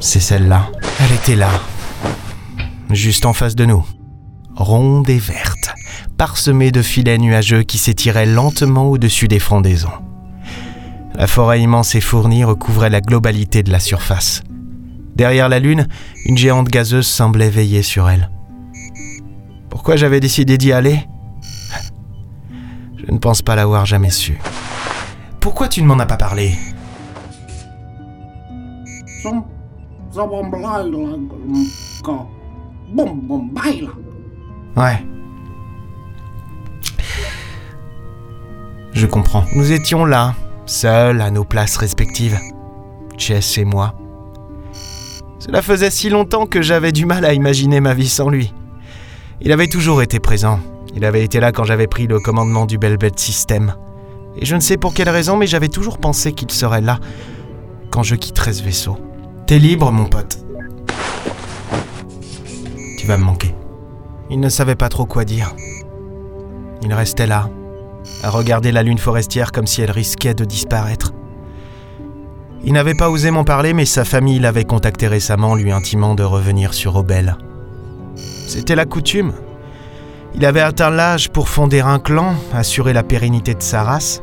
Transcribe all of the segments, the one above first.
C'est celle-là. Elle était là. Juste en face de nous. Ronde et verte, parsemée de filets nuageux qui s'étiraient lentement au-dessus des frondaisons. La forêt immense et fournie recouvrait la globalité de la surface. Derrière la lune, une géante gazeuse semblait veiller sur elle. Pourquoi j'avais décidé d'y aller? Je ne pense pas l'avoir jamais su. Pourquoi tu ne m'en as pas parlé? Ouais. Je comprends. Nous étions là, seuls à nos places respectives. Chess et moi. Cela faisait si longtemps que j'avais du mal à imaginer ma vie sans lui. Il avait toujours été présent. Il avait été là quand j'avais pris le commandement du Belbet System. Et je ne sais pour quelle raison, mais j'avais toujours pensé qu'il serait là quand je quitterais ce vaisseau. T'es libre, mon pote. Tu vas me manquer. Il ne savait pas trop quoi dire. Il restait là, à regarder la lune forestière comme si elle risquait de disparaître. Il n'avait pas osé m'en parler, mais sa famille l'avait contacté récemment, lui intimant de revenir sur Obel. C'était la coutume. Il avait atteint l'âge pour fonder un clan, assurer la pérennité de sa race.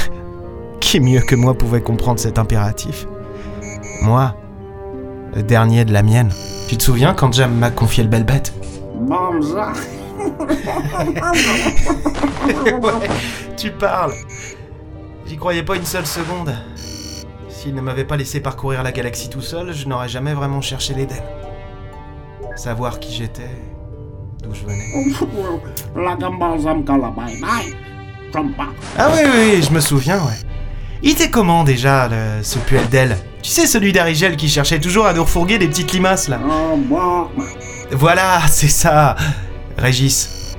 Qui mieux que moi pouvait comprendre cet impératif? Moi, le dernier de la mienne. Tu te souviens quand Jam m'a confié le bel bête? Ouais, tu parles. J'y croyais pas une seule seconde. S'il ne m'avait pas laissé parcourir la galaxie tout seul, je n'aurais jamais vraiment cherché l'Éden. Savoir qui j'étais, d'où je venais. Ah oui, oui, je me souviens, ouais. Il était comment déjà, ce puel d'elle Tu sais, celui d'Arigel qui cherchait toujours à nous refourguer des petites limaces, là Voilà, c'est ça Régis.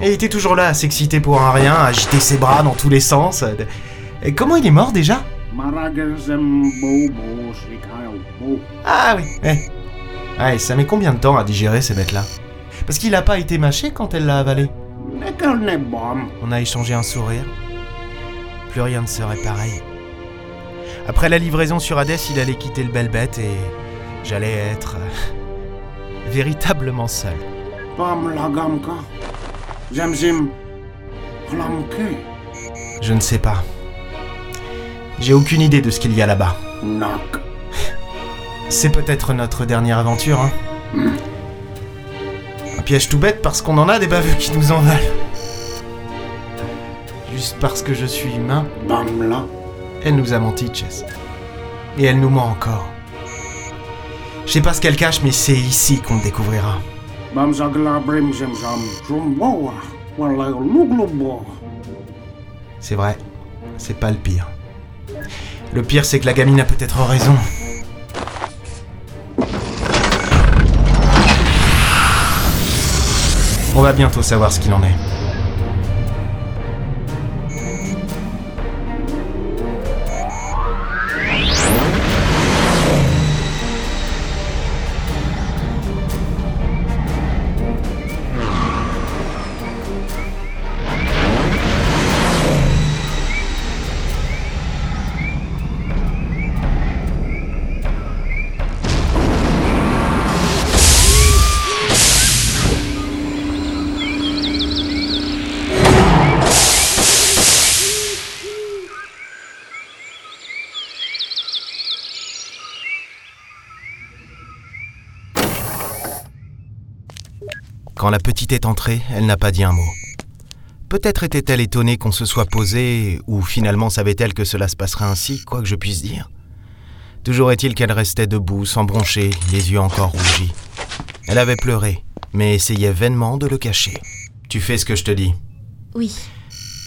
Et il était toujours là, à s'exciter pour un rien, à agiter ses bras dans tous les sens. Et comment il est mort déjà? Ah oui, eh. ça met combien de temps à digérer ces bêtes-là? Parce qu'il n'a pas été mâché quand elle l'a avalé. On a échangé un sourire. Plus rien ne serait pareil. Après la livraison sur Hades, il allait quitter le bel bête et j'allais être euh, véritablement seul. Je ne sais pas. J'ai aucune idée de ce qu'il y a là-bas. C'est peut-être notre dernière aventure, hein Un piège tout bête parce qu'on en a des baveux qui nous en veulent. Juste parce que je suis humain. Elle nous a menti, Chess. Et elle nous ment encore. Je sais pas ce qu'elle cache, mais c'est ici qu'on le découvrira. C'est vrai, c'est pas le pire. Le pire, c'est que la gamine a peut-être raison. On va bientôt savoir ce qu'il en est. Quand la petite est entrée, elle n'a pas dit un mot. Peut-être était-elle étonnée qu'on se soit posé, ou finalement savait-elle que cela se passerait ainsi, quoi que je puisse dire. Toujours est-il qu'elle restait debout, sans broncher, les yeux encore rougis. Elle avait pleuré, mais essayait vainement de le cacher. Tu fais ce que je te dis. Oui.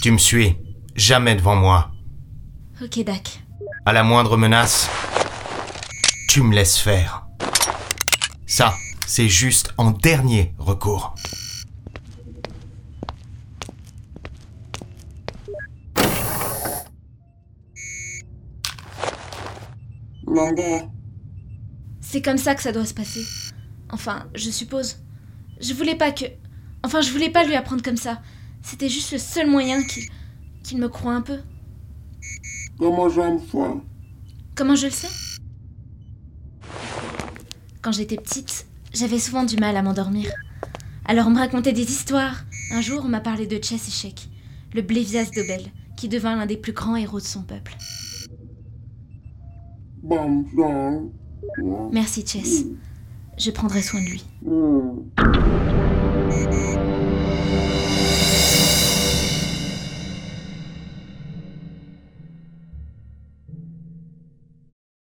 Tu me suis. Jamais devant moi. Ok, Dac. À la moindre menace, tu me laisses faire. Ça, c'est juste en dernier recours. C'est comme ça que ça doit se passer. Enfin, je suppose. Je voulais pas que. Enfin, je voulais pas lui apprendre comme ça. C'était juste le seul moyen qu'il. qu'il me croit un peu. Comment je me Comment je le sais? Quand j'étais petite, j'avais souvent du mal à m'endormir. Alors on me racontait des histoires. Un jour, on m'a parlé de Chess Échec, le Blévias d'Obel, qui devint l'un des plus grands héros de son peuple. Merci Chess. Je prendrai soin de lui.